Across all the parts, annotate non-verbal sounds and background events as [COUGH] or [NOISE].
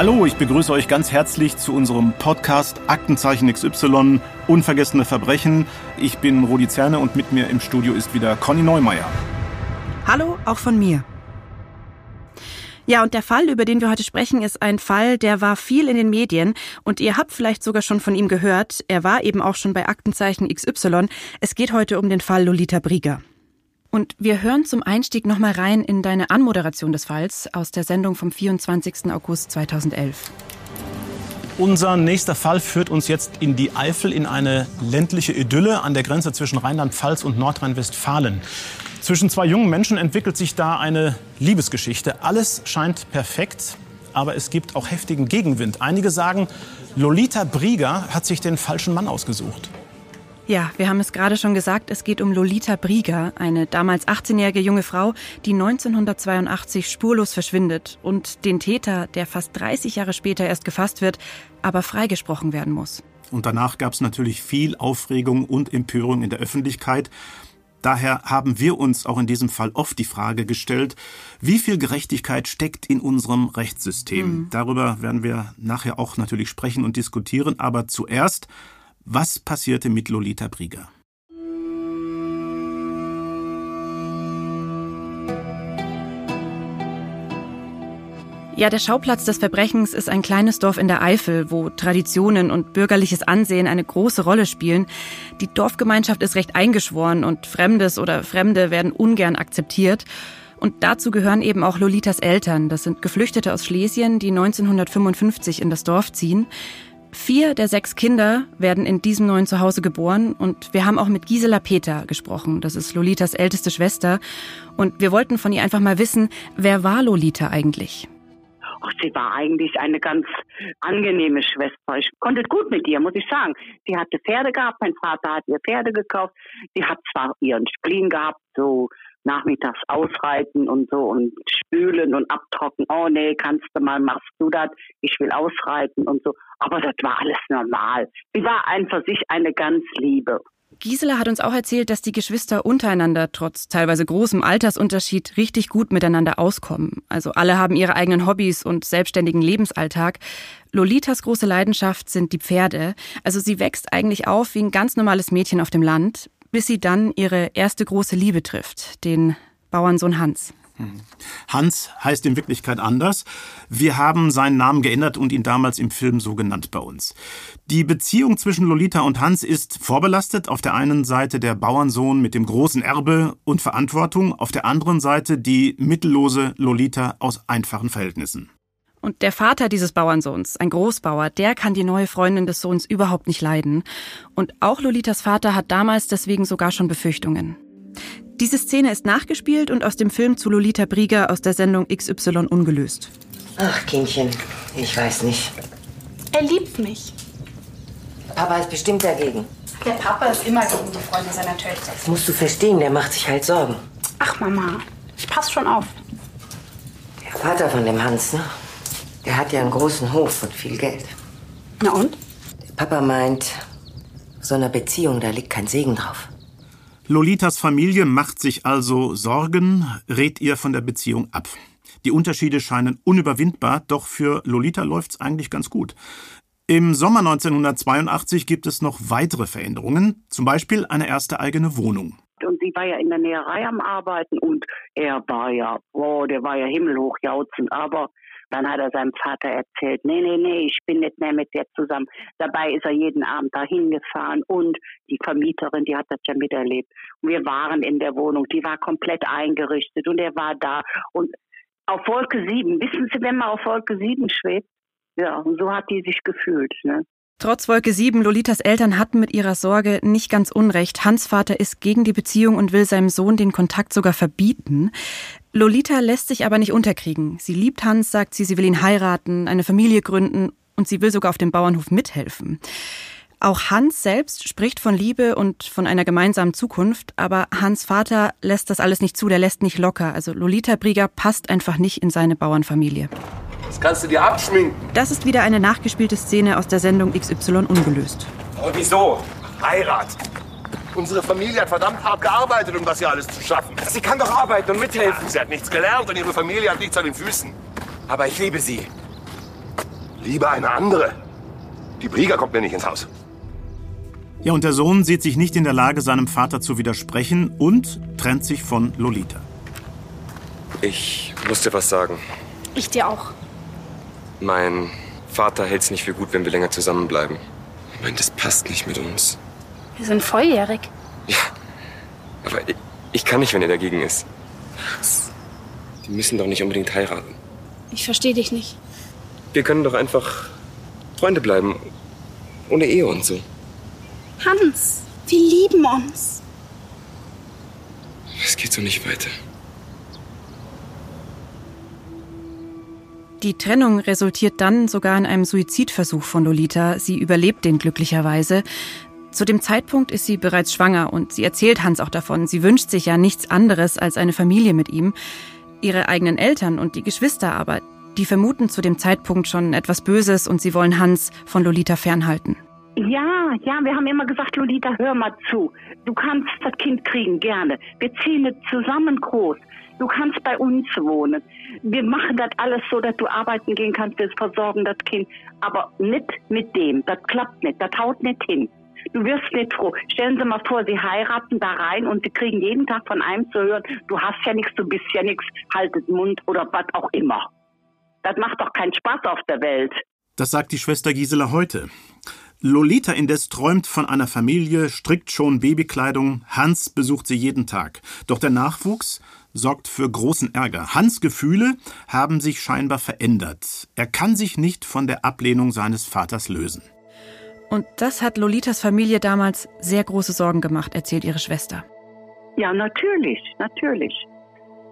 Hallo, ich begrüße euch ganz herzlich zu unserem Podcast Aktenzeichen XY Unvergessene Verbrechen. Ich bin Rudi Zerne und mit mir im Studio ist wieder Conny Neumeier. Hallo, auch von mir. Ja, und der Fall, über den wir heute sprechen, ist ein Fall, der war viel in den Medien und ihr habt vielleicht sogar schon von ihm gehört. Er war eben auch schon bei Aktenzeichen XY. Es geht heute um den Fall Lolita Brieger. Und wir hören zum Einstieg nochmal rein in deine Anmoderation des Falls aus der Sendung vom 24. August 2011. Unser nächster Fall führt uns jetzt in die Eifel, in eine ländliche Idylle an der Grenze zwischen Rheinland-Pfalz und Nordrhein-Westfalen. Zwischen zwei jungen Menschen entwickelt sich da eine Liebesgeschichte. Alles scheint perfekt, aber es gibt auch heftigen Gegenwind. Einige sagen, Lolita Brieger hat sich den falschen Mann ausgesucht. Ja, wir haben es gerade schon gesagt, es geht um Lolita Brieger, eine damals 18-jährige junge Frau, die 1982 spurlos verschwindet und den Täter, der fast 30 Jahre später erst gefasst wird, aber freigesprochen werden muss. Und danach gab es natürlich viel Aufregung und Empörung in der Öffentlichkeit. Daher haben wir uns auch in diesem Fall oft die Frage gestellt, wie viel Gerechtigkeit steckt in unserem Rechtssystem. Mhm. Darüber werden wir nachher auch natürlich sprechen und diskutieren. Aber zuerst was passierte mit Lolita Brieger? Ja, der Schauplatz des Verbrechens ist ein kleines Dorf in der Eifel, wo Traditionen und bürgerliches Ansehen eine große Rolle spielen. Die Dorfgemeinschaft ist recht eingeschworen und Fremdes oder Fremde werden ungern akzeptiert. Und dazu gehören eben auch Lolitas Eltern. Das sind Geflüchtete aus Schlesien, die 1955 in das Dorf ziehen. Vier der sechs Kinder werden in diesem neuen Zuhause geboren und wir haben auch mit Gisela Peter gesprochen. Das ist Lolitas älteste Schwester. Und wir wollten von ihr einfach mal wissen, wer war Lolita eigentlich? Ach, sie war eigentlich eine ganz angenehme Schwester. Ich konnte gut mit ihr, muss ich sagen. Sie hatte Pferde gehabt, mein Vater hat ihr Pferde gekauft. Sie hat zwar ihren Spleen gehabt, so nachmittags ausreiten und so und spülen und abtrocken. Oh nee, kannst du mal, machst du das? Ich will ausreiten und so. Aber das war alles normal. Sie war einfach sich eine ganz Liebe. Gisela hat uns auch erzählt, dass die Geschwister untereinander trotz teilweise großem Altersunterschied richtig gut miteinander auskommen. Also alle haben ihre eigenen Hobbys und selbstständigen Lebensalltag. Lolitas große Leidenschaft sind die Pferde. Also sie wächst eigentlich auf wie ein ganz normales Mädchen auf dem Land bis sie dann ihre erste große Liebe trifft, den Bauernsohn Hans. Hm. Hans heißt in Wirklichkeit anders. Wir haben seinen Namen geändert und ihn damals im Film so genannt bei uns. Die Beziehung zwischen Lolita und Hans ist vorbelastet. Auf der einen Seite der Bauernsohn mit dem großen Erbe und Verantwortung, auf der anderen Seite die mittellose Lolita aus einfachen Verhältnissen. Und der Vater dieses Bauernsohns, ein Großbauer, der kann die neue Freundin des Sohns überhaupt nicht leiden. Und auch Lolitas Vater hat damals deswegen sogar schon Befürchtungen. Diese Szene ist nachgespielt und aus dem Film zu Lolita Brieger aus der Sendung XY ungelöst. Ach, Kindchen, ich weiß nicht. Er liebt mich. Papa ist bestimmt dagegen. Der Papa ist immer gegen die Freunde seiner Töchter. Das musst du verstehen, der macht sich halt Sorgen. Ach, Mama, ich pass schon auf. Der Vater von dem Hans, ne? Der hat ja einen großen Hof und viel Geld. Na und? Der Papa meint, so einer Beziehung, da liegt kein Segen drauf. Lolitas Familie macht sich also Sorgen, rät ihr von der Beziehung ab. Die Unterschiede scheinen unüberwindbar, doch für Lolita läuft's eigentlich ganz gut. Im Sommer 1982 gibt es noch weitere Veränderungen, zum Beispiel eine erste eigene Wohnung. Und sie war ja in der Näherei am Arbeiten und er war ja, boah, der war ja himmelhoch jautzend, aber dann hat er seinem Vater erzählt, nee, nee, nee, ich bin nicht mehr mit der zusammen. Dabei ist er jeden Abend dahin gefahren und die Vermieterin, die hat das ja miterlebt. Und wir waren in der Wohnung, die war komplett eingerichtet und er war da und auf Wolke 7, wissen Sie, wenn man auf Wolke 7 schwebt? Ja, und so hat die sich gefühlt, ne? Trotz Wolke 7, Lolitas Eltern hatten mit ihrer Sorge nicht ganz unrecht. Hans Vater ist gegen die Beziehung und will seinem Sohn den Kontakt sogar verbieten. Lolita lässt sich aber nicht unterkriegen. Sie liebt Hans, sagt sie, sie will ihn heiraten, eine Familie gründen und sie will sogar auf dem Bauernhof mithelfen. Auch Hans selbst spricht von Liebe und von einer gemeinsamen Zukunft, aber Hans Vater lässt das alles nicht zu, der lässt nicht locker. Also Lolita Brieger passt einfach nicht in seine Bauernfamilie. Das kannst du dir abschminken. Das ist wieder eine nachgespielte Szene aus der Sendung XY ungelöst. Aber wieso? Heirat. Unsere Familie hat verdammt hart gearbeitet, um das hier alles zu schaffen. Sie kann doch arbeiten und mithelfen. Sie hat nichts gelernt und ihre Familie hat nichts an den Füßen. Aber ich liebe sie. Lieber eine andere. Die Brieger kommt mir nicht ins Haus. Ja, und der Sohn sieht sich nicht in der Lage, seinem Vater zu widersprechen und trennt sich von Lolita. Ich muss dir was sagen. Ich dir auch. Mein Vater hält es nicht für gut, wenn wir länger zusammenbleiben. Ich meine, das passt nicht mit uns. Wir sind volljährig. Ja, aber ich, ich kann nicht, wenn er dagegen ist. Die müssen doch nicht unbedingt heiraten. Ich verstehe dich nicht. Wir können doch einfach Freunde bleiben. Ohne Ehe und so. Hans, wir lieben uns. Es geht so nicht weiter. Die Trennung resultiert dann sogar in einem Suizidversuch von Lolita. Sie überlebt den glücklicherweise. Zu dem Zeitpunkt ist sie bereits schwanger und sie erzählt Hans auch davon. Sie wünscht sich ja nichts anderes als eine Familie mit ihm. Ihre eigenen Eltern und die Geschwister aber, die vermuten zu dem Zeitpunkt schon etwas Böses und sie wollen Hans von Lolita fernhalten. Ja, ja, wir haben immer gesagt, Lolita, hör mal zu. Du kannst das Kind kriegen, gerne. Wir ziehen es zusammen groß. Du kannst bei uns wohnen. Wir machen das alles so, dass du arbeiten gehen kannst. Wir versorgen das Kind. Aber nicht mit dem. Das klappt nicht. Das haut nicht hin. Du wirst nicht froh. Stellen Sie mal vor, Sie heiraten da rein und Sie kriegen jeden Tag von einem zu hören, du hast ja nichts, du bist ja nichts, haltet Mund oder was auch immer. Das macht doch keinen Spaß auf der Welt. Das sagt die Schwester Gisela heute. Lolita indes träumt von einer Familie, strickt schon Babykleidung, Hans besucht sie jeden Tag. Doch der Nachwuchs sorgt für großen Ärger. Hans Gefühle haben sich scheinbar verändert. Er kann sich nicht von der Ablehnung seines Vaters lösen. Und das hat Lolitas Familie damals sehr große Sorgen gemacht, erzählt ihre Schwester. Ja, natürlich, natürlich.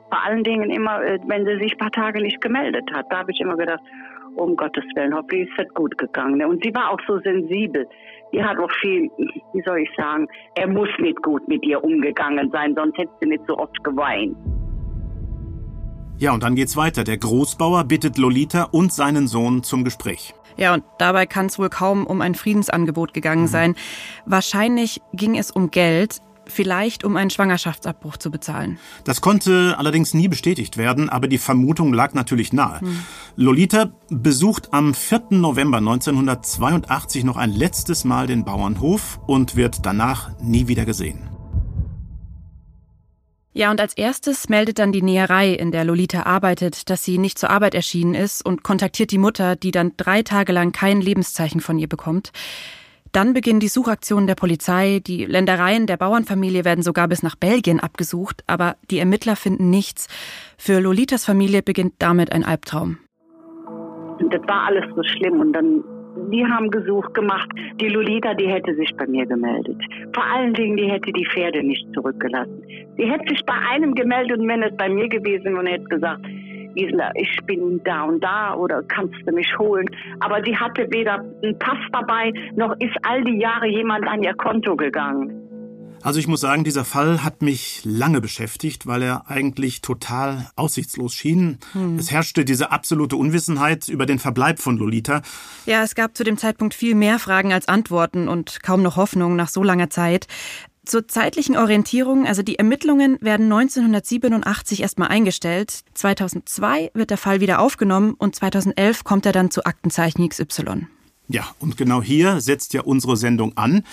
Vor allen Dingen immer, äh, wenn sie sich ein paar Tage nicht gemeldet hat. Da habe ich immer gedacht, um Gottes Willen, hoffentlich ist das gut gegangen. Und sie war auch so sensibel. Die hat auch viel, wie soll ich sagen, er muss nicht gut mit ihr umgegangen sein, sonst hätte sie nicht so oft geweint. Ja, und dann geht's weiter. Der Großbauer bittet Lolita und seinen Sohn zum Gespräch. Ja, und dabei kann es wohl kaum um ein Friedensangebot gegangen sein. Wahrscheinlich ging es um Geld, vielleicht um einen Schwangerschaftsabbruch zu bezahlen. Das konnte allerdings nie bestätigt werden, aber die Vermutung lag natürlich nahe. Hm. Lolita besucht am 4. November 1982 noch ein letztes Mal den Bauernhof und wird danach nie wieder gesehen. Ja, und als erstes meldet dann die Näherei, in der Lolita arbeitet, dass sie nicht zur Arbeit erschienen ist und kontaktiert die Mutter, die dann drei Tage lang kein Lebenszeichen von ihr bekommt. Dann beginnen die Suchaktionen der Polizei, die Ländereien der Bauernfamilie werden sogar bis nach Belgien abgesucht, aber die Ermittler finden nichts. Für Lolitas Familie beginnt damit ein Albtraum. Das war alles so schlimm und dann die haben gesucht gemacht. Die Lolita, die hätte sich bei mir gemeldet. Vor allen Dingen, die hätte die Pferde nicht zurückgelassen. Die hätte sich bei einem gemeldet und wenn es bei mir gewesen und hätte gesagt, Gisela, ich bin da und da oder kannst du mich holen. Aber sie hatte weder einen Pass dabei, noch ist all die Jahre jemand an ihr Konto gegangen. Also ich muss sagen, dieser Fall hat mich lange beschäftigt, weil er eigentlich total aussichtslos schien. Hm. Es herrschte diese absolute Unwissenheit über den Verbleib von Lolita. Ja, es gab zu dem Zeitpunkt viel mehr Fragen als Antworten und kaum noch Hoffnung nach so langer Zeit. Zur zeitlichen Orientierung, also die Ermittlungen werden 1987 erstmal eingestellt. 2002 wird der Fall wieder aufgenommen und 2011 kommt er dann zu Aktenzeichen XY. Ja, und genau hier setzt ja unsere Sendung an.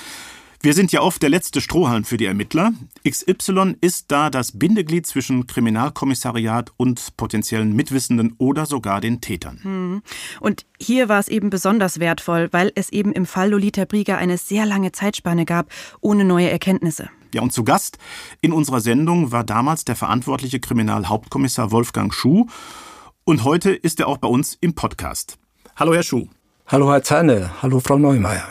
Wir sind ja oft der letzte Strohhalm für die Ermittler. XY ist da das Bindeglied zwischen Kriminalkommissariat und potenziellen Mitwissenden oder sogar den Tätern. Hm. Und hier war es eben besonders wertvoll, weil es eben im Fall Lolita Brieger eine sehr lange Zeitspanne gab, ohne neue Erkenntnisse. Ja, und zu Gast in unserer Sendung war damals der verantwortliche Kriminalhauptkommissar Wolfgang Schuh. Und heute ist er auch bei uns im Podcast. Hallo, Herr Schuh. Hallo, Herr Zerne. Hallo, Frau Neumeier.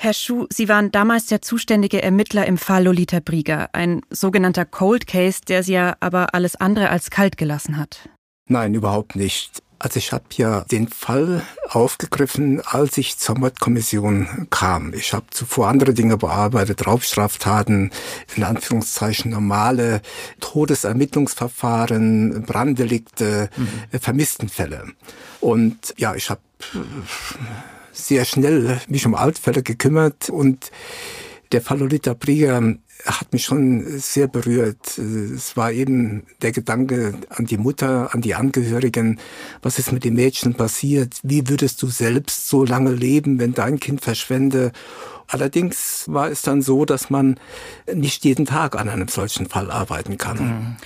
Herr Schuh, Sie waren damals der zuständige Ermittler im Fall Lolita Brieger, ein sogenannter Cold Case, der Sie ja aber alles andere als kalt gelassen hat. Nein, überhaupt nicht. Also ich habe ja den Fall aufgegriffen, als ich zur Mordkommission kam. Ich habe zuvor andere Dinge bearbeitet, Raubstraftaten, in Anführungszeichen normale Todesermittlungsverfahren, Branddelikte, mhm. Vermisstenfälle. Und ja, ich habe sehr schnell mich um Altfälle gekümmert und Der Fall Lolita Brieger hat mich schon sehr berührt. Es war eben der Gedanke an die Mutter, an die Angehörigen. Was ist mit dem Mädchen passiert? Wie würdest du selbst so lange leben, wenn dein Kind verschwende? Allerdings war es dann so, dass man nicht jeden Tag an einem solchen Fall arbeiten kann. Mhm.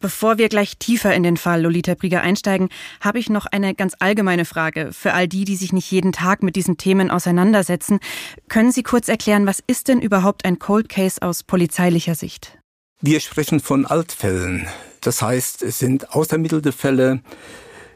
Bevor wir gleich tiefer in den Fall Lolita Brieger einsteigen, habe ich noch eine ganz allgemeine Frage für all die, die sich nicht jeden Tag mit diesen Themen auseinandersetzen. Können Sie kurz erklären, was ist denn überhaupt ein Cold Case aus polizeilicher Sicht? Wir sprechen von Altfällen. Das heißt, es sind ausermittelte Fälle,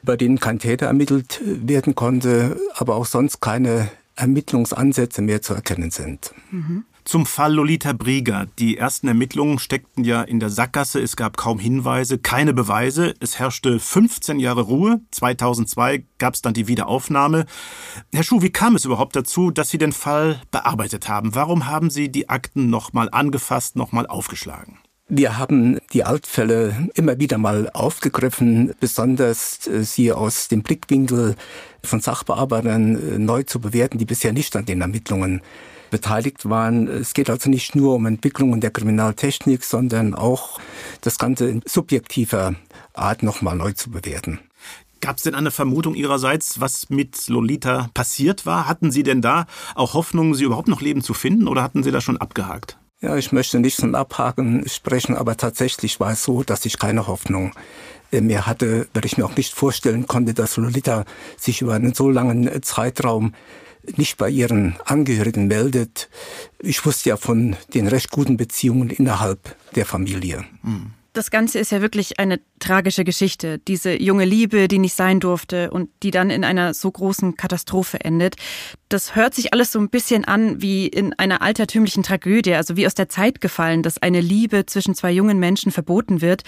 bei denen kein Täter ermittelt werden konnte, aber auch sonst keine Ermittlungsansätze mehr zu erkennen sind. Mhm. Zum Fall Lolita Brieger. Die ersten Ermittlungen steckten ja in der Sackgasse. Es gab kaum Hinweise, keine Beweise. Es herrschte 15 Jahre Ruhe. 2002 gab es dann die Wiederaufnahme. Herr Schuh, wie kam es überhaupt dazu, dass Sie den Fall bearbeitet haben? Warum haben Sie die Akten nochmal angefasst, nochmal aufgeschlagen? Wir haben die Altfälle immer wieder mal aufgegriffen, besonders äh, sie aus dem Blickwinkel von Sachbearbeitern äh, neu zu bewerten, die bisher nicht an den Ermittlungen beteiligt waren. Es geht also nicht nur um Entwicklungen der Kriminaltechnik, sondern auch das Ganze in subjektiver Art nochmal neu zu bewerten. Gab es denn eine Vermutung Ihrerseits, was mit Lolita passiert war? Hatten Sie denn da auch Hoffnung, sie überhaupt noch leben zu finden oder hatten Sie das schon abgehakt? Ja, ich möchte nicht von Abhaken sprechen, aber tatsächlich war es so, dass ich keine Hoffnung mehr hatte, weil ich mir auch nicht vorstellen konnte, dass Lolita sich über einen so langen Zeitraum nicht bei ihren Angehörigen meldet. Ich wusste ja von den recht guten Beziehungen innerhalb der Familie. Das Ganze ist ja wirklich eine tragische Geschichte. Diese junge Liebe, die nicht sein durfte und die dann in einer so großen Katastrophe endet. Das hört sich alles so ein bisschen an wie in einer altertümlichen Tragödie, also wie aus der Zeit gefallen, dass eine Liebe zwischen zwei jungen Menschen verboten wird.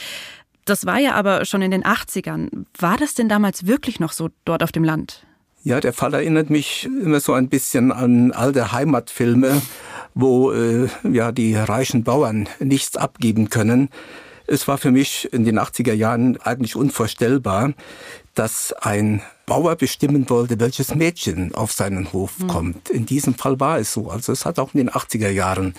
Das war ja aber schon in den 80ern. War das denn damals wirklich noch so dort auf dem Land? Ja, der Fall erinnert mich immer so ein bisschen an alte Heimatfilme, wo äh, ja die reichen Bauern nichts abgeben können. Es war für mich in den 80er Jahren eigentlich unvorstellbar, dass ein Bauer bestimmen wollte, welches Mädchen auf seinen Hof mhm. kommt. In diesem Fall war es so. Also es hat auch in den 80er Jahren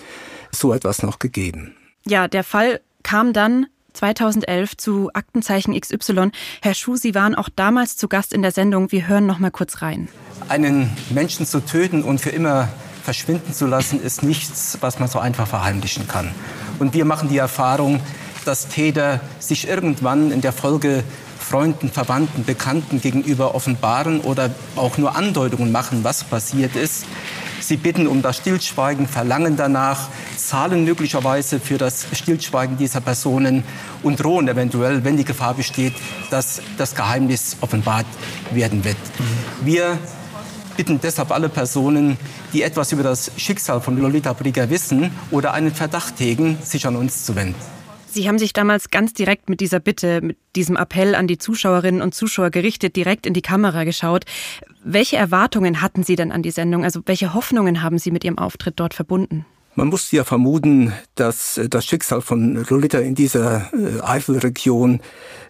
so etwas noch gegeben. Ja, der Fall kam dann 2011 zu Aktenzeichen XY. Herr Schuh, Sie waren auch damals zu Gast in der Sendung. Wir hören noch mal kurz rein. Einen Menschen zu töten und für immer verschwinden zu lassen, ist nichts, was man so einfach verheimlichen kann. Und wir machen die Erfahrung, dass Täter sich irgendwann in der Folge Freunden, Verwandten, Bekannten gegenüber offenbaren oder auch nur Andeutungen machen, was passiert ist. Sie bitten um das Stillschweigen, verlangen danach, zahlen möglicherweise für das Stillschweigen dieser Personen und drohen eventuell, wenn die Gefahr besteht, dass das Geheimnis offenbart werden wird. Wir bitten deshalb alle Personen, die etwas über das Schicksal von Lolita Brigger wissen oder einen Verdacht hegen, sich an uns zu wenden. Sie haben sich damals ganz direkt mit dieser Bitte, mit diesem Appell an die Zuschauerinnen und Zuschauer gerichtet, direkt in die Kamera geschaut. Welche Erwartungen hatten Sie denn an die Sendung? Also welche Hoffnungen haben Sie mit Ihrem Auftritt dort verbunden? Man musste ja vermuten, dass äh, das Schicksal von Lolita in dieser äh, Eifelregion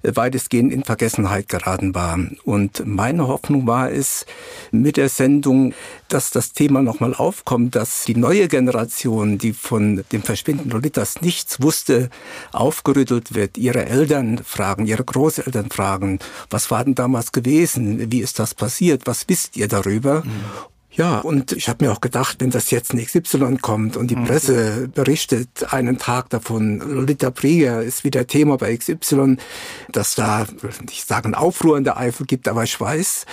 äh, weitestgehend in Vergessenheit geraten war. Und meine Hoffnung war es mit der Sendung, dass das Thema nochmal aufkommt, dass die neue Generation, die von dem Verschwinden Lolitas nichts wusste, aufgerüttelt wird, ihre Eltern fragen, ihre Großeltern fragen, was war denn damals gewesen, wie ist das passiert, was wisst ihr darüber? Mhm. Ja, und ich habe mir auch gedacht, wenn das jetzt in XY kommt und die mhm. Presse berichtet einen Tag davon, Lolita Prieger ist wieder Thema bei XY, dass da, ich sage, ein Aufruhr in der Eifel gibt, aber ich weiß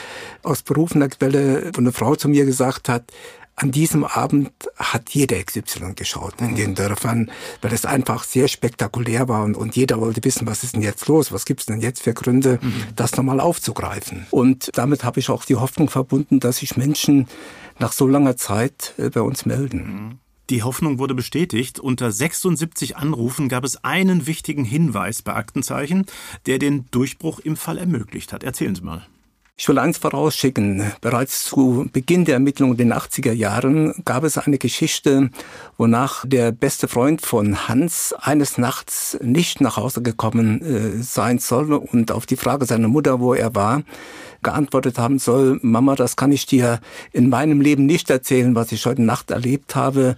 aus berufener Quelle, wo eine Frau zu mir gesagt hat, an diesem Abend hat jeder XY geschaut in den Dörfern, weil es einfach sehr spektakulär war und, und jeder wollte wissen, was ist denn jetzt los, was gibt es denn jetzt für Gründe, mhm. das nochmal aufzugreifen. Und damit habe ich auch die Hoffnung verbunden, dass sich Menschen nach so langer Zeit äh, bei uns melden. Mhm. Die Hoffnung wurde bestätigt. Unter 76 Anrufen gab es einen wichtigen Hinweis bei Aktenzeichen, der den Durchbruch im Fall ermöglicht hat. Erzählen Sie mal. Ich will eins vorausschicken. Bereits zu Beginn der Ermittlungen in den 80er Jahren gab es eine Geschichte, wonach der beste Freund von Hans eines Nachts nicht nach Hause gekommen äh, sein soll und auf die Frage seiner Mutter, wo er war, geantwortet haben soll, Mama, das kann ich dir in meinem Leben nicht erzählen, was ich heute Nacht erlebt habe.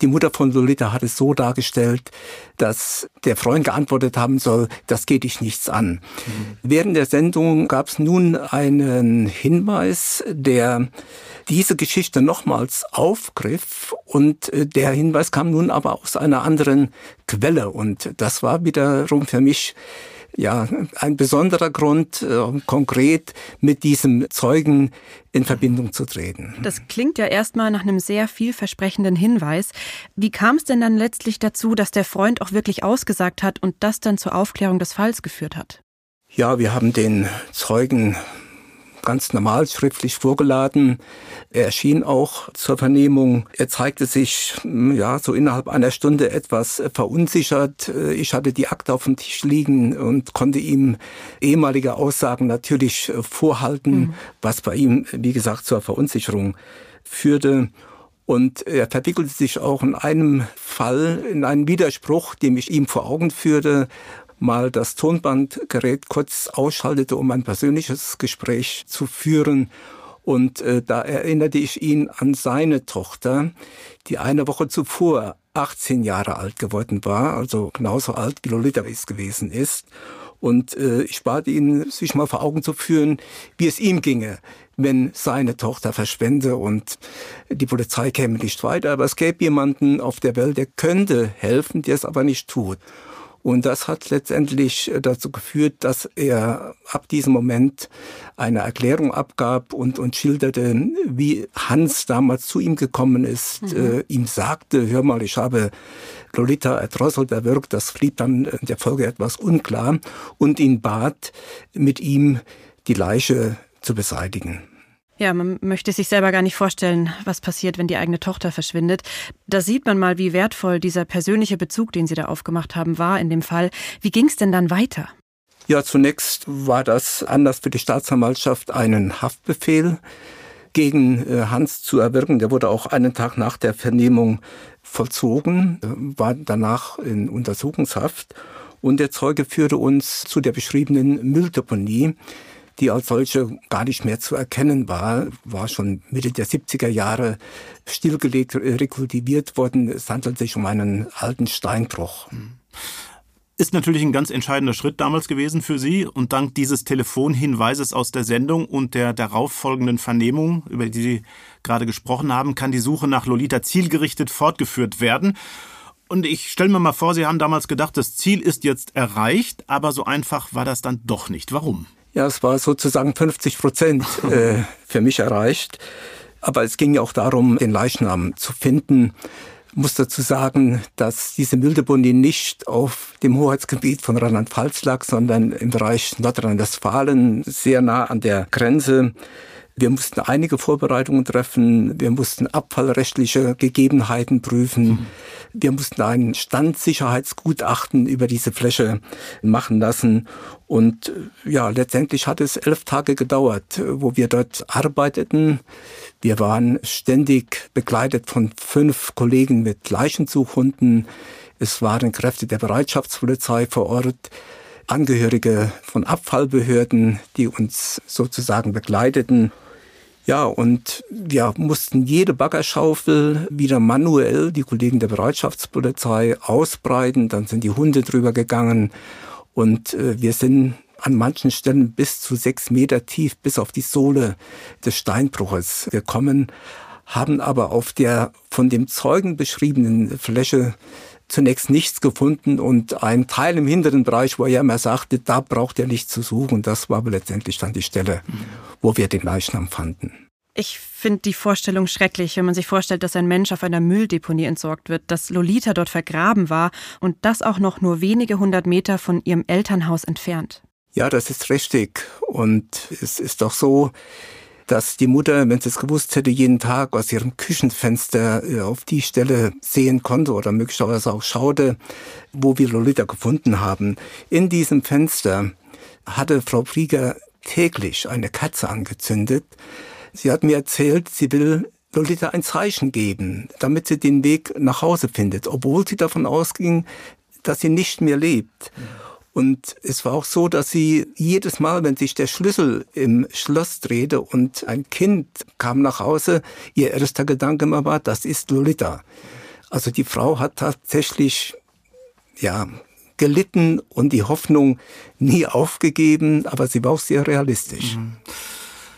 Die Mutter von Lolita hat es so dargestellt, dass der Freund geantwortet haben soll, das geht dich nichts an. Mhm. Während der Sendung gab es nun einen Hinweis, der diese Geschichte nochmals aufgriff und äh, der Hinweis kam nun aber aus einer anderen Quelle und das war wiederum für mich ja, ein besonderer Grund, äh, konkret mit diesem Zeugen in Verbindung zu treten. Das klingt ja erstmal nach einem sehr vielversprechenden Hinweis. Wie kam es denn dann letztlich dazu, dass der Freund auch wirklich ausgesagt hat und das dann zur Aufklärung des Falls geführt hat? Ja, wir haben den Zeugen ganz normal schriftlich vorgeladen. Er erschien auch zur Vernehmung. Er zeigte sich hm, ja so innerhalb einer Stunde etwas verunsichert. Ich hatte die Akte auf dem Tisch liegen und konnte ihm ehemalige Aussagen natürlich vorhalten, mhm. was bei ihm, wie gesagt, zur Verunsicherung führte. Und er verwickelte sich auch in einem Fall in einen Widerspruch, den ich ihm vor Augen führte, mal das Tonbandgerät kurz ausschaltete, um ein persönliches Gespräch zu führen. Und äh, da erinnerte ich ihn an seine Tochter, die eine Woche zuvor 18 Jahre alt geworden war, also genauso alt wie Lolita es gewesen ist. Und äh, ich bat ihn, sich mal vor Augen zu führen, wie es ihm ginge, wenn seine Tochter verschwende und die Polizei käme nicht weiter. Aber es gäbe jemanden auf der Welt, der könnte helfen, der es aber nicht tut. Und das hat letztendlich äh, dazu geführt, dass er ab diesem Moment eine Erklärung abgab und, und schilderte, wie Hans damals zu ihm gekommen ist, mhm. äh, ihm sagte, hör mal, ich habe Lolita erdrosselt, erwürgt, das blieb dann in der Folge etwas unklar und ihn bat, mit ihm die Leiche zu beseitigen. Ja, man möchte sich selber gar nicht vorstellen, was passiert, wenn die eigene Tochter verschwindet. Da sieht man mal, wie wertvoll dieser persönliche Bezug, den Sie da aufgemacht haben, war in dem Fall. Wie ging es denn dann weiter? Ja, zunächst war das Anlass für die Staatsanwaltschaft, einen Haftbefehl gegen äh, Hans zu erwirken. Der wurde auch einen Tag nach der Vernehmung vollzogen, äh, war danach in Untersuchungshaft. Und der Zeuge führte uns zu der beschriebenen Mülldeponie, die als solche gar nicht mehr zu erkennen war, war schon Mitte der 70er Jahre stillgelegt, rekultiviert worden. Es handelt sich um einen alten Steinbruch. Ist natürlich ein ganz entscheidender Schritt damals gewesen für Sie. Und dank dieses Telefonhinweises aus der Sendung und der darauffolgenden Vernehmung, über die Sie gerade gesprochen haben, kann die Suche nach Lolita zielgerichtet fortgeführt werden. Und ich stelle mir mal vor, Sie haben damals gedacht, das Ziel ist jetzt erreicht, aber so einfach war das dann doch nicht. Warum? Ja, es war sozusagen 50 Prozent äh, [LAUGHS] für mich erreicht. Aber es ging ja auch darum, den Leichnam zu finden. Ich muss dazu sagen, dass diese Mildebundi nicht auf dem Hoheitsgebiet von Rheinland-Pfalz lag, sondern im Bereich Nordrhein-Westfalen, sehr nah an der Grenze. Wir mussten einige Vorbereitungen treffen. Wir mussten abfallrechtliche Gegebenheiten prüfen. Mhm. Wir mussten ein Standsicherheitsgutachten über diese Fläche machen lassen. Und ja, letztendlich hat es elf Tage gedauert, wo wir dort arbeiteten. Wir waren ständig begleitet von fünf Kollegen mit Leichensuchhunden. Es waren Kräfte der Bereitschaftspolizei vor Ort. Angehörige von Abfallbehörden, die uns sozusagen begleiteten. Ja, und wir mussten jede Baggerschaufel wieder manuell, die Kollegen der Bereitschaftspolizei, ausbreiten. Dann sind die Hunde drüber gegangen. Und äh, wir sind an manchen Stellen bis zu sechs Meter tief, bis auf die Sohle des Steinbruches gekommen, haben aber auf der von dem Zeugen beschriebenen Fläche zunächst nichts gefunden und ein Teil im hinteren Bereich, wo er immer sagte, da braucht er nicht zu suchen. Das war aber letztendlich dann die Stelle, wo wir den Leichnam fanden. Ich finde die Vorstellung schrecklich, wenn man sich vorstellt, dass ein Mensch auf einer Mülldeponie entsorgt wird, dass Lolita dort vergraben war und das auch noch nur wenige hundert Meter von ihrem Elternhaus entfernt. Ja, das ist richtig. Und es ist doch so, dass die Mutter, wenn sie es gewusst hätte, jeden Tag aus ihrem Küchenfenster äh, auf die Stelle sehen konnte oder möglicherweise auch schaute, wo wir Lolita gefunden haben. In diesem Fenster hatte Frau Flieger täglich eine Katze angezündet. Sie hat mir erzählt, sie will Lolita ein Zeichen geben, damit sie den Weg nach Hause findet, obwohl sie davon ausging, dass sie nicht mehr lebt. Und es war auch so, dass sie jedes Mal, wenn sich der Schlüssel im Schloss drehte und ein Kind kam nach Hause, ihr erster Gedanke immer war, das ist Lolita. Also die Frau hat tatsächlich, ja, gelitten und die Hoffnung nie aufgegeben, aber sie war auch sehr realistisch. Mhm.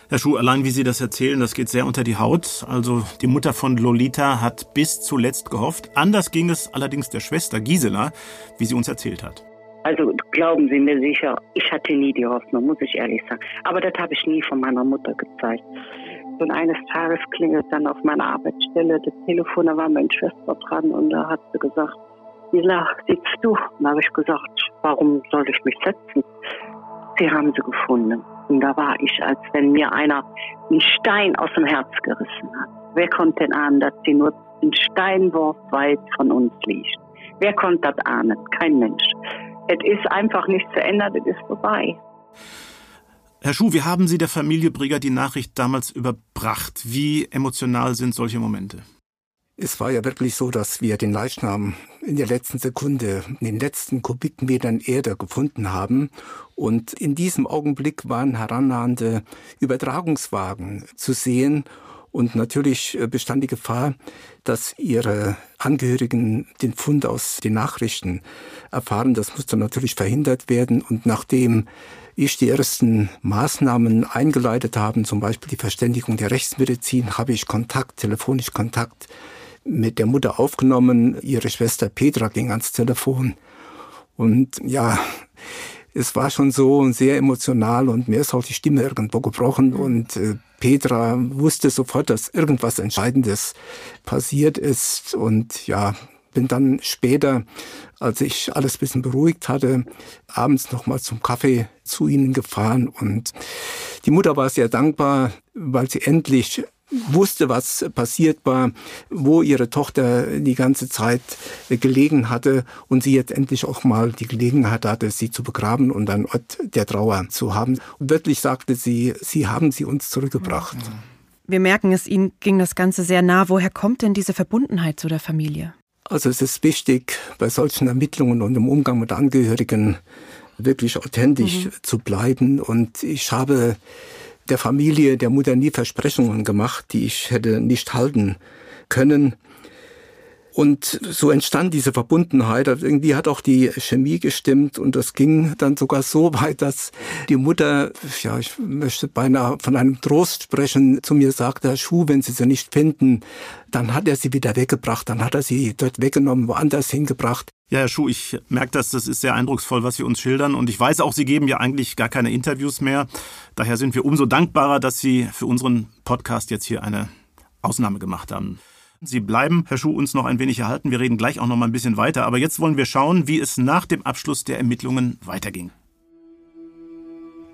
Herr Schuh, allein wie Sie das erzählen, das geht sehr unter die Haut. Also die Mutter von Lolita hat bis zuletzt gehofft. Anders ging es allerdings der Schwester Gisela, wie sie uns erzählt hat. Also glauben Sie mir sicher, ich hatte nie die Hoffnung, muss ich ehrlich sagen. Aber das habe ich nie von meiner Mutter gezeigt. Und eines Tages klingelt dann auf meiner Arbeitsstelle das Telefon, da war meine Schwester dran und da hat sie gesagt, Gisela, sitzt du? Und da habe ich gesagt, warum soll ich mich setzen? Sie haben sie gefunden. Und da war ich, als wenn mir einer einen Stein aus dem Herz gerissen hat. Wer konnte denn ahnen, dass sie nur ein Steinwurf weit von uns liegt? Wer konnte das ahnen? Kein Mensch. Es ist einfach nicht zu ändern, es ist vorbei. Herr Schuh, wie haben Sie der Familie Brigger die Nachricht damals überbracht? Wie emotional sind solche Momente? Es war ja wirklich so, dass wir den Leichnam in der letzten Sekunde, in den letzten Kubikmetern Erde gefunden haben. Und in diesem Augenblick waren herannahende Übertragungswagen zu sehen. Und natürlich äh, bestand die Gefahr, dass ihre Angehörigen den Fund aus den Nachrichten erfahren. Das musste natürlich verhindert werden. Und nachdem ich die ersten Maßnahmen eingeleitet habe, zum Beispiel die Verständigung der Rechtsmedizin, habe ich Kontakt, telefonisch Kontakt mit der Mutter aufgenommen. Ihre Schwester Petra ging ans Telefon. Und ja, es war schon so sehr emotional und mir ist auch die Stimme irgendwo gebrochen und äh, Petra wusste sofort, dass irgendwas Entscheidendes passiert ist und ja, bin dann später, als ich alles bisschen beruhigt hatte, abends nochmal zum Kaffee zu ihnen gefahren und die Mutter war sehr dankbar, weil sie endlich wusste, was passiert war, wo ihre Tochter die ganze Zeit gelegen hatte und sie jetzt endlich auch mal die Gelegenheit hatte, sie zu begraben und einen Ort der Trauer zu haben. Und wirklich sagte sie, sie haben sie uns zurückgebracht. Wir merken es, Ihnen ging das Ganze sehr nah. Woher kommt denn diese Verbundenheit zu der Familie? Also es ist wichtig, bei solchen Ermittlungen und im Umgang mit Angehörigen wirklich authentisch mhm. zu bleiben. Und ich habe der Familie, der Mutter nie Versprechungen gemacht, die ich hätte nicht halten können. Und so entstand diese Verbundenheit. Also irgendwie hat auch die Chemie gestimmt und das ging dann sogar so [LAUGHS] weit, dass die Mutter, ja, ich möchte beinahe von einem Trost sprechen, zu mir sagte, Herr Schuh, wenn Sie sie nicht finden, dann hat er sie wieder weggebracht, dann hat er sie dort weggenommen, woanders hingebracht. Ja, Herr Schuh, ich merke das, das ist sehr eindrucksvoll, was Sie uns schildern. Und ich weiß auch, Sie geben ja eigentlich gar keine Interviews mehr. Daher sind wir umso dankbarer, dass Sie für unseren Podcast jetzt hier eine Ausnahme gemacht haben. Sie bleiben, Herr Schuh, uns noch ein wenig erhalten. Wir reden gleich auch noch mal ein bisschen weiter. Aber jetzt wollen wir schauen, wie es nach dem Abschluss der Ermittlungen weiterging.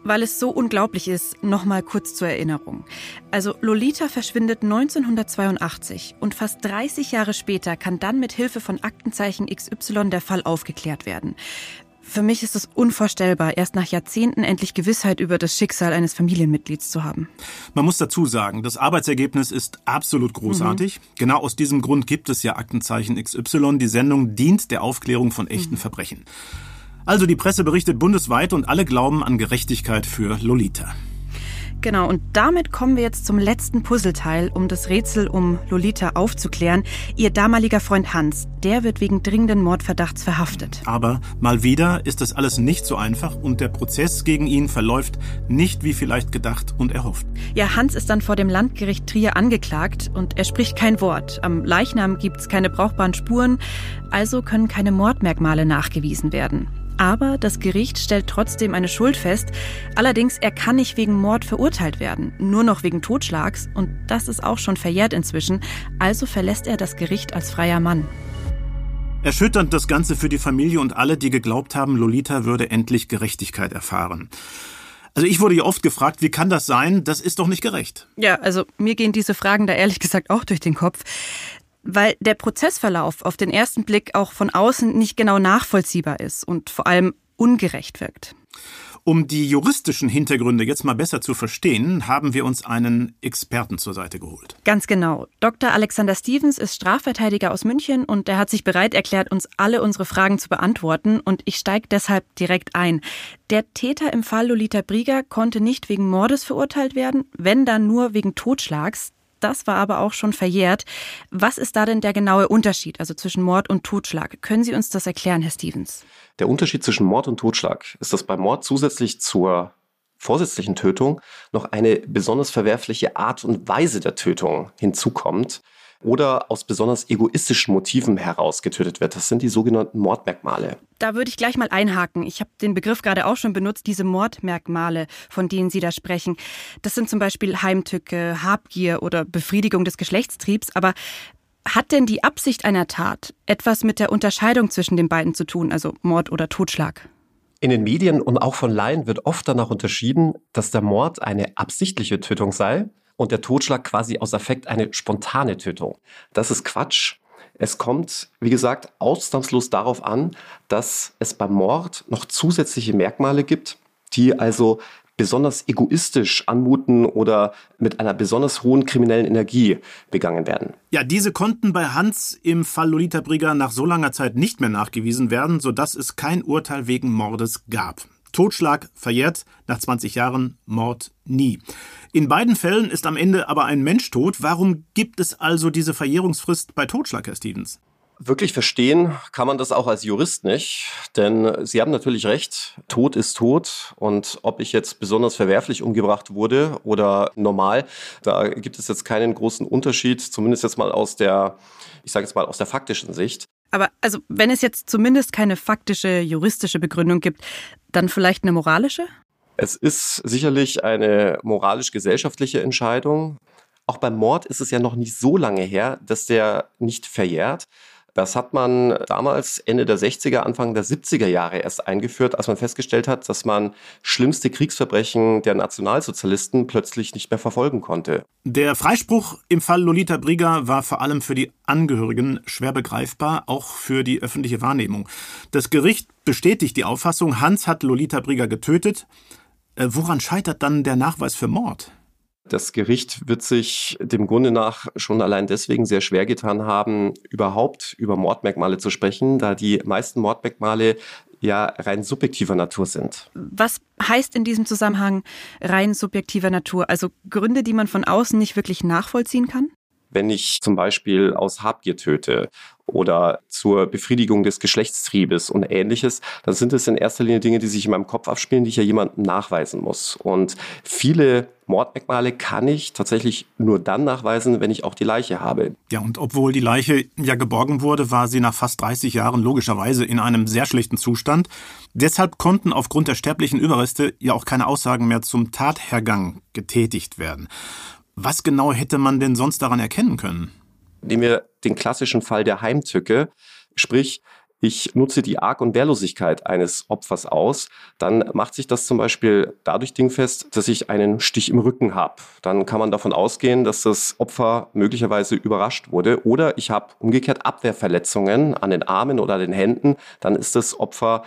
Weil es so unglaublich ist, noch mal kurz zur Erinnerung. Also Lolita verschwindet 1982 und fast 30 Jahre später kann dann mit Hilfe von Aktenzeichen XY der Fall aufgeklärt werden. Für mich ist es unvorstellbar, erst nach Jahrzehnten endlich Gewissheit über das Schicksal eines Familienmitglieds zu haben. Man muss dazu sagen, das Arbeitsergebnis ist absolut großartig. Mhm. Genau aus diesem Grund gibt es ja Aktenzeichen XY. Die Sendung dient der Aufklärung von echten mhm. Verbrechen. Also die Presse berichtet bundesweit und alle glauben an Gerechtigkeit für Lolita. Genau, und damit kommen wir jetzt zum letzten Puzzleteil, um das Rätsel um Lolita aufzuklären. Ihr damaliger Freund Hans, der wird wegen dringenden Mordverdachts verhaftet. Aber mal wieder ist das alles nicht so einfach und der Prozess gegen ihn verläuft nicht wie vielleicht gedacht und erhofft. Ja, Hans ist dann vor dem Landgericht Trier angeklagt und er spricht kein Wort. Am Leichnam gibt's keine brauchbaren Spuren, also können keine Mordmerkmale nachgewiesen werden. Aber das Gericht stellt trotzdem eine Schuld fest. Allerdings, er kann nicht wegen Mord verurteilt werden, nur noch wegen Totschlags. Und das ist auch schon verjährt inzwischen. Also verlässt er das Gericht als freier Mann. Erschütternd das Ganze für die Familie und alle, die geglaubt haben, Lolita würde endlich Gerechtigkeit erfahren. Also ich wurde ja oft gefragt, wie kann das sein? Das ist doch nicht gerecht. Ja, also mir gehen diese Fragen da ehrlich gesagt auch durch den Kopf weil der Prozessverlauf auf den ersten Blick auch von außen nicht genau nachvollziehbar ist und vor allem ungerecht wirkt. Um die juristischen Hintergründe jetzt mal besser zu verstehen, haben wir uns einen Experten zur Seite geholt. Ganz genau. Dr. Alexander Stevens ist Strafverteidiger aus München und er hat sich bereit erklärt, uns alle unsere Fragen zu beantworten. Und ich steige deshalb direkt ein. Der Täter im Fall Lolita Brieger konnte nicht wegen Mordes verurteilt werden, wenn dann nur wegen Totschlags. Das war aber auch schon verjährt. Was ist da denn der genaue Unterschied, also zwischen Mord und Totschlag? Können Sie uns das erklären, Herr Stevens? Der Unterschied zwischen Mord und Totschlag ist, dass bei Mord zusätzlich zur vorsätzlichen Tötung noch eine besonders verwerfliche Art und Weise der Tötung hinzukommt oder aus besonders egoistischen Motiven heraus getötet wird. Das sind die sogenannten Mordmerkmale. Da würde ich gleich mal einhaken. Ich habe den Begriff gerade auch schon benutzt, diese Mordmerkmale, von denen Sie da sprechen. Das sind zum Beispiel Heimtücke, Habgier oder Befriedigung des Geschlechtstriebs. Aber hat denn die Absicht einer Tat etwas mit der Unterscheidung zwischen den beiden zu tun, also Mord oder Totschlag? In den Medien und auch von Laien wird oft danach unterschieden, dass der Mord eine absichtliche Tötung sei und der Totschlag quasi aus Affekt eine spontane Tötung. Das ist Quatsch. Es kommt, wie gesagt, ausnahmslos darauf an, dass es beim Mord noch zusätzliche Merkmale gibt, die also besonders egoistisch anmuten oder mit einer besonders hohen kriminellen Energie begangen werden. Ja, diese konnten bei Hans im Fall Lolita Brigger nach so langer Zeit nicht mehr nachgewiesen werden, sodass es kein Urteil wegen Mordes gab. Totschlag verjährt, nach 20 Jahren Mord nie. In beiden Fällen ist am Ende aber ein Mensch tot. Warum gibt es also diese Verjährungsfrist bei Totschlag, Herr Stevens? Wirklich verstehen kann man das auch als Jurist nicht, denn Sie haben natürlich recht, Tod ist Tod und ob ich jetzt besonders verwerflich umgebracht wurde oder normal, da gibt es jetzt keinen großen Unterschied, zumindest jetzt mal aus der, ich sage jetzt mal aus der faktischen Sicht. Aber also, wenn es jetzt zumindest keine faktische juristische Begründung gibt, dann vielleicht eine moralische? Es ist sicherlich eine moralisch-gesellschaftliche Entscheidung. Auch beim Mord ist es ja noch nicht so lange her, dass der nicht verjährt. Das hat man damals Ende der 60er, Anfang der 70er Jahre erst eingeführt, als man festgestellt hat, dass man schlimmste Kriegsverbrechen der Nationalsozialisten plötzlich nicht mehr verfolgen konnte. Der Freispruch im Fall Lolita Brigger war vor allem für die Angehörigen schwer begreifbar, auch für die öffentliche Wahrnehmung. Das Gericht bestätigt die Auffassung, Hans hat Lolita Brigger getötet. Äh, woran scheitert dann der Nachweis für Mord? Das Gericht wird sich dem Grunde nach schon allein deswegen sehr schwer getan haben, überhaupt über Mordmerkmale zu sprechen, da die meisten Mordmerkmale ja rein subjektiver Natur sind. Was heißt in diesem Zusammenhang rein subjektiver Natur? Also Gründe, die man von außen nicht wirklich nachvollziehen kann? Wenn ich zum Beispiel aus Habgier töte oder zur Befriedigung des Geschlechtstriebes und ähnliches, dann sind es in erster Linie Dinge, die sich in meinem Kopf abspielen, die ich ja jemandem nachweisen muss. Und viele Mordmerkmale kann ich tatsächlich nur dann nachweisen, wenn ich auch die Leiche habe. Ja, und obwohl die Leiche ja geborgen wurde, war sie nach fast 30 Jahren logischerweise in einem sehr schlechten Zustand. Deshalb konnten aufgrund der sterblichen Überreste ja auch keine Aussagen mehr zum Tathergang getätigt werden. Was genau hätte man denn sonst daran erkennen können? Nehmen wir den klassischen Fall der Heimtücke, sprich, ich nutze die Arg- und Wehrlosigkeit eines Opfers aus, dann macht sich das zum Beispiel dadurch dingfest, dass ich einen Stich im Rücken habe. Dann kann man davon ausgehen, dass das Opfer möglicherweise überrascht wurde. Oder ich habe umgekehrt Abwehrverletzungen an den Armen oder den Händen. Dann ist das Opfer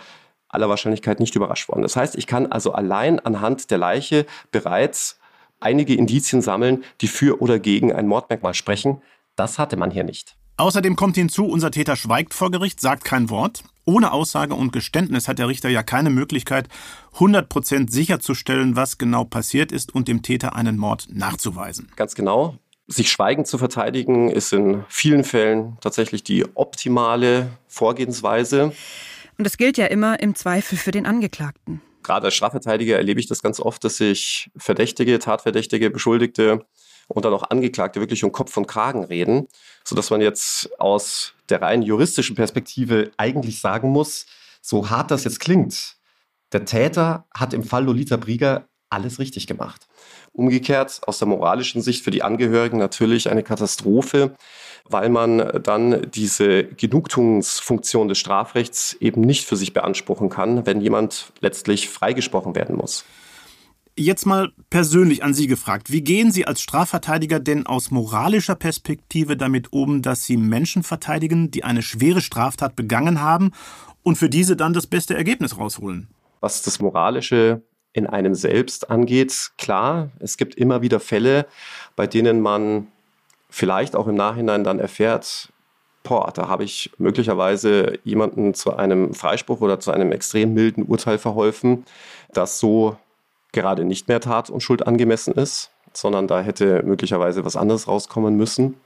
aller Wahrscheinlichkeit nicht überrascht worden. Das heißt, ich kann also allein anhand der Leiche bereits einige Indizien sammeln, die für oder gegen ein Mordmerkmal sprechen. Das hatte man hier nicht. Außerdem kommt hinzu, unser Täter schweigt vor Gericht, sagt kein Wort. Ohne Aussage und Geständnis hat der Richter ja keine Möglichkeit, 100% sicherzustellen, was genau passiert ist und dem Täter einen Mord nachzuweisen. Ganz genau. Sich schweigend zu verteidigen ist in vielen Fällen tatsächlich die optimale Vorgehensweise. Und das gilt ja immer im Zweifel für den Angeklagten gerade als Strafverteidiger erlebe ich das ganz oft, dass sich Verdächtige, Tatverdächtige, Beschuldigte und dann auch Angeklagte wirklich um Kopf und Kragen reden, sodass man jetzt aus der rein juristischen Perspektive eigentlich sagen muss, so hart das jetzt klingt, der Täter hat im Fall Lolita Brieger alles richtig gemacht. Umgekehrt aus der moralischen Sicht für die Angehörigen natürlich eine Katastrophe, weil man dann diese Genugtuungsfunktion des Strafrechts eben nicht für sich beanspruchen kann, wenn jemand letztlich freigesprochen werden muss. Jetzt mal persönlich an Sie gefragt. Wie gehen Sie als Strafverteidiger denn aus moralischer Perspektive damit um, dass Sie Menschen verteidigen, die eine schwere Straftat begangen haben und für diese dann das beste Ergebnis rausholen? was das Moralische in einem selbst angeht, klar, es gibt immer wieder Fälle, bei denen man vielleicht auch im Nachhinein dann erfährt, boah, da habe ich möglicherweise jemanden zu einem Freispruch oder zu einem extrem milden Urteil verholfen, das so gerade nicht mehr Tat und Schuld angemessen ist, sondern da hätte möglicherweise was anderes rauskommen müssen.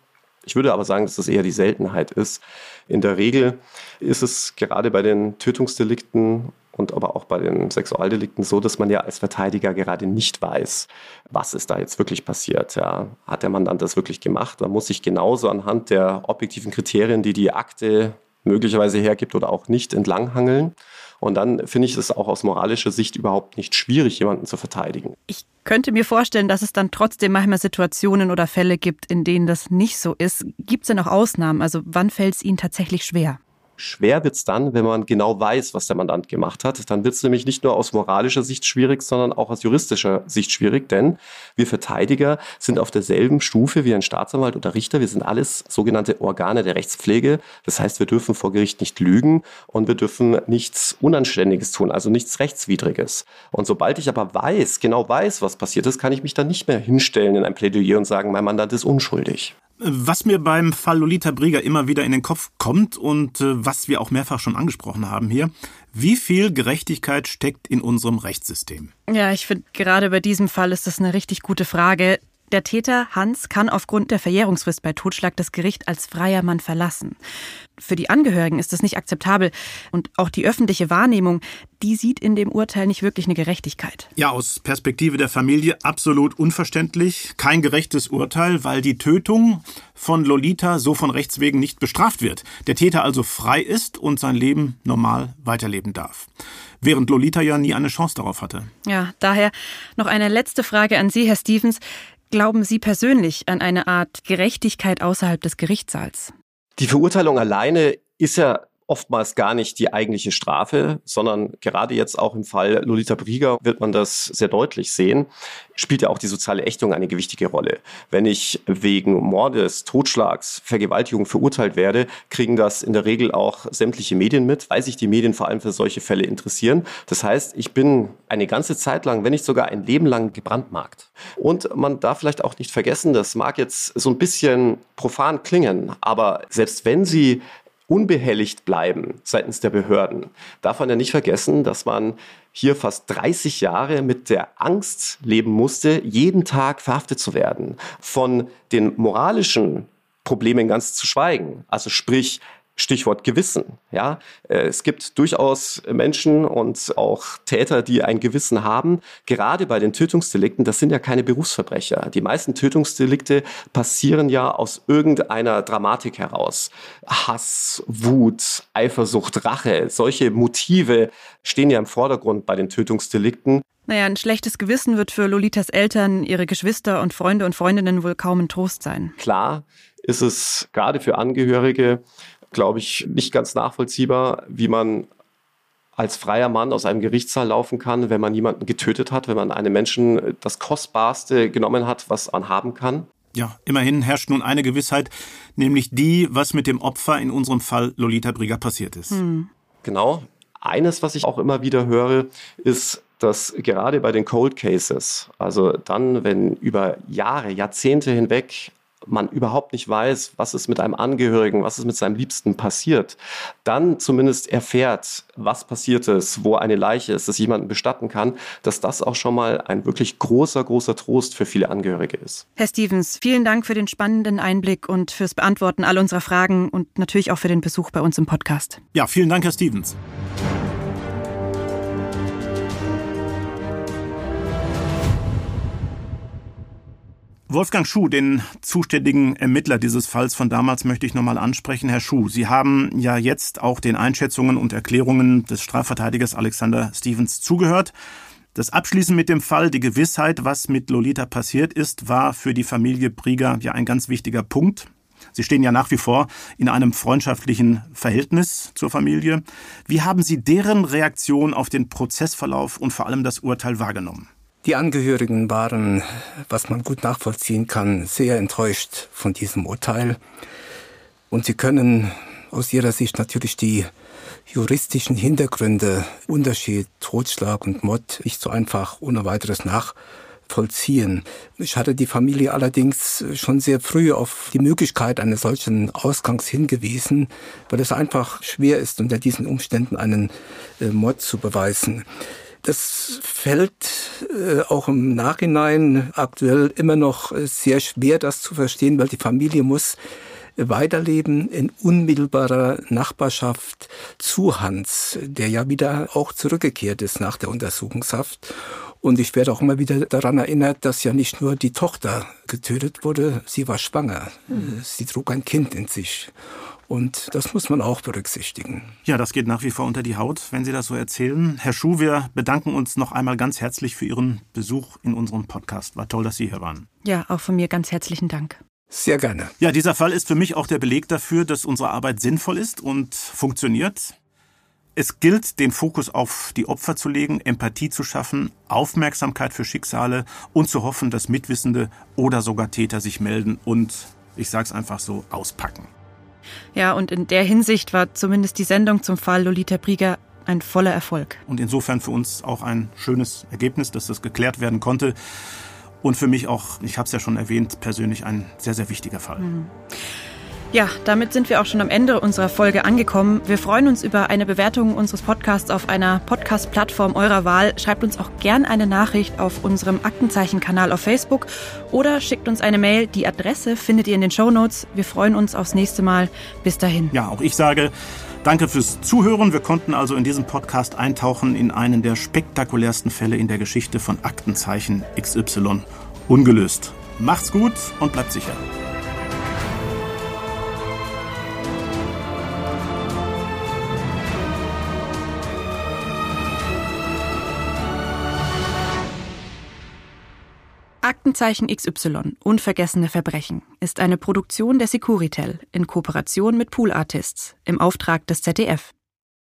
Ich würde aber sagen, dass das eher die Seltenheit ist. In der Regel ist es gerade bei den Tötungsdelikten und aber auch bei den Sexualdelikten so, dass man ja als Verteidiger gerade nicht weiß, was ist da jetzt wirklich passiert. Ja. Hat der Mandant das wirklich gemacht? Man muss sich genauso anhand der objektiven Kriterien, die die Akte möglicherweise hergibt oder auch nicht, entlanghangeln. Und dann finde ich es auch aus moralischer Sicht überhaupt nicht schwierig, jemanden zu verteidigen. Ich könnte mir vorstellen, dass es dann trotzdem manchmal Situationen oder Fälle gibt, in denen das nicht so ist. Gibt es denn auch Ausnahmen? Also wann fällt es Ihnen tatsächlich schwer? Schwer wird es dann, wenn man genau weiß, was der Mandant gemacht hat. Dann wird es nämlich nicht nur aus moralischer Sicht schwierig, sondern auch aus juristischer Sicht schwierig, denn wir Verteidiger sind auf derselben Stufe wie ein Staatsanwalt oder Richter. Wir sind alles sogenannte Organe der Rechtspflege. Das heißt, wir dürfen vor Gericht nicht lügen und wir dürfen nichts Unanständiges tun, also nichts Rechtswidriges. Und sobald ich aber weiß, genau weiß, was passiert ist, kann ich mich dann nicht mehr hinstellen in ein Plädoyer und sagen, mein Mandant ist unschuldig. Was mir beim Fall Lolita Brieger immer wieder in den Kopf kommt und äh, was wir auch mehrfach schon angesprochen haben hier, wie viel Gerechtigkeit steckt in unserem Rechtssystem? Ja, ich finde, gerade bei diesem Fall ist das eine richtig gute Frage. Der Täter Hans kann aufgrund der Verjährungsfrist bei Totschlag das Gericht als freier Mann verlassen. Für die Angehörigen ist das nicht akzeptabel und auch die öffentliche Wahrnehmung, die sieht in dem Urteil nicht wirklich eine Gerechtigkeit. Ja, aus Perspektive der Familie absolut unverständlich, kein gerechtes Urteil, weil die Tötung von Lolita so von Rechts wegen nicht bestraft wird. Der Täter also frei ist und sein Leben normal weiterleben darf während Lolita ja nie eine Chance darauf hatte. Ja, daher noch eine letzte Frage an Sie, Herr Stevens. Glauben Sie persönlich an eine Art Gerechtigkeit außerhalb des Gerichtssaals? Die Verurteilung alleine ist ja oftmals gar nicht die eigentliche Strafe, sondern gerade jetzt auch im Fall Lolita Brieger wird man das sehr deutlich sehen, spielt ja auch die soziale Ächtung eine gewichtige Rolle. Wenn ich wegen Mordes, Totschlags, Vergewaltigung verurteilt werde, kriegen das in der Regel auch sämtliche Medien mit, weil sich die Medien vor allem für solche Fälle interessieren. Das heißt, ich bin eine ganze Zeit lang, wenn nicht sogar ein Leben lang gebrandmarkt. Und man darf vielleicht auch nicht vergessen, das mag jetzt so ein bisschen profan klingen, aber selbst wenn Sie unbehelligt bleiben seitens der Behörden, darf man ja nicht vergessen, dass man hier fast 30 Jahre mit der Angst leben musste, jeden Tag verhaftet zu werden. Von den moralischen Problemen ganz zu schweigen. Also sprich, Stichwort Gewissen. Ja, äh, es gibt durchaus Menschen und auch Täter, die ein Gewissen haben. Gerade bei den Tötungsdelikten, das sind ja keine Berufsverbrecher. Die meisten Tötungsdelikte passieren ja aus irgendeiner Dramatik heraus. Hass, Wut, Eifersucht, Rache, solche Motive stehen ja im Vordergrund bei den Tötungsdelikten. Naja, ein schlechtes Gewissen wird für Lolitas Eltern, ihre Geschwister und Freunde und Freundinnen wohl kaum ein Trost sein. Klar ist es gerade für Angehörige glaube ich, nicht ganz nachvollziehbar, wie man als freier Mann aus einem Gerichtssaal laufen kann, wenn man jemanden getötet hat, wenn man einem Menschen das Kostbarste genommen hat, was man haben kann. Ja, immerhin herrscht nun eine Gewissheit, nämlich die, was mit dem Opfer, in unserem Fall Lolita Brigger, passiert ist. Hm. Genau. Eines, was ich auch immer wieder höre, ist, dass gerade bei den Cold Cases, also dann, wenn über Jahre, Jahrzehnte hinweg man überhaupt nicht weiß, was ist mit einem Angehörigen, was ist mit seinem Liebsten passiert, dann zumindest erfährt, was passiert ist, wo eine Leiche ist, dass jemanden bestatten kann, dass das auch schon mal ein wirklich großer, großer Trost für viele Angehörige ist. Herr Stevens, vielen Dank für den spannenden Einblick und fürs Beantworten all unserer Fragen und natürlich auch für den Besuch bei uns im Podcast. Ja, vielen Dank, Herr Stevens. Wolfgang Schuh, den zuständigen Ermittler dieses Falls von damals, möchte ich nochmal ansprechen. Herr Schuh, Sie haben ja jetzt auch den Einschätzungen und Erklärungen des Strafverteidigers Alexander Stevens zugehört. Das Abschließen mit dem Fall, die Gewissheit, was mit Lolita passiert ist, war für die Familie Brieger ja ein ganz wichtiger Punkt. Sie stehen ja nach wie vor in einem freundschaftlichen Verhältnis zur Familie. Wie haben Sie deren Reaktion auf den Prozessverlauf und vor allem das Urteil wahrgenommen? Die Angehörigen waren, was man gut nachvollziehen kann, sehr enttäuscht von diesem Urteil. Und sie können aus ihrer Sicht natürlich die juristischen Hintergründe, Unterschied, Totschlag und Mord nicht so einfach ohne weiteres nachvollziehen. Ich hatte die Familie allerdings schon sehr früh auf die Möglichkeit eines solchen Ausgangs hingewiesen, weil es einfach schwer ist, unter diesen Umständen einen äh, Mord zu beweisen. Das fällt äh, auch im Nachhinein aktuell immer noch äh, sehr schwer, das zu verstehen, weil die Familie muss weiterleben in unmittelbarer Nachbarschaft zu Hans, der ja wieder auch zurückgekehrt ist nach der Untersuchungshaft. Und ich werde auch immer wieder daran erinnert, dass ja nicht nur die Tochter getötet wurde, sie war schwanger. Mhm. Sie trug ein Kind in sich. Und das muss man auch berücksichtigen. Ja, das geht nach wie vor unter die Haut, wenn Sie das so erzählen. Herr Schuh, wir bedanken uns noch einmal ganz herzlich für Ihren Besuch in unserem Podcast. War toll, dass Sie hier waren. Ja, auch von mir ganz herzlichen Dank. Sehr gerne. Ja, dieser Fall ist für mich auch der Beleg dafür, dass unsere Arbeit sinnvoll ist und funktioniert. Es gilt, den Fokus auf die Opfer zu legen, Empathie zu schaffen, Aufmerksamkeit für Schicksale und zu hoffen, dass Mitwissende oder sogar Täter sich melden und, ich sage es einfach so, auspacken. Ja, und in der Hinsicht war zumindest die Sendung zum Fall Lolita Brieger ein voller Erfolg. Und insofern für uns auch ein schönes Ergebnis, dass das geklärt werden konnte. Und für mich auch, ich habe es ja schon erwähnt, persönlich ein sehr, sehr wichtiger Fall. Mhm. Ja, damit sind wir auch schon am Ende unserer Folge angekommen. Wir freuen uns über eine Bewertung unseres Podcasts auf einer Podcast-Plattform eurer Wahl. Schreibt uns auch gern eine Nachricht auf unserem Aktenzeichen-Kanal auf Facebook oder schickt uns eine Mail. Die Adresse findet ihr in den Show Notes. Wir freuen uns aufs nächste Mal. Bis dahin. Ja, auch ich sage Danke fürs Zuhören. Wir konnten also in diesem Podcast eintauchen in einen der spektakulärsten Fälle in der Geschichte von Aktenzeichen XY ungelöst. Macht's gut und bleibt sicher. Aktenzeichen XY Unvergessene Verbrechen ist eine Produktion der Securitel in Kooperation mit Pool Artists im Auftrag des ZDF.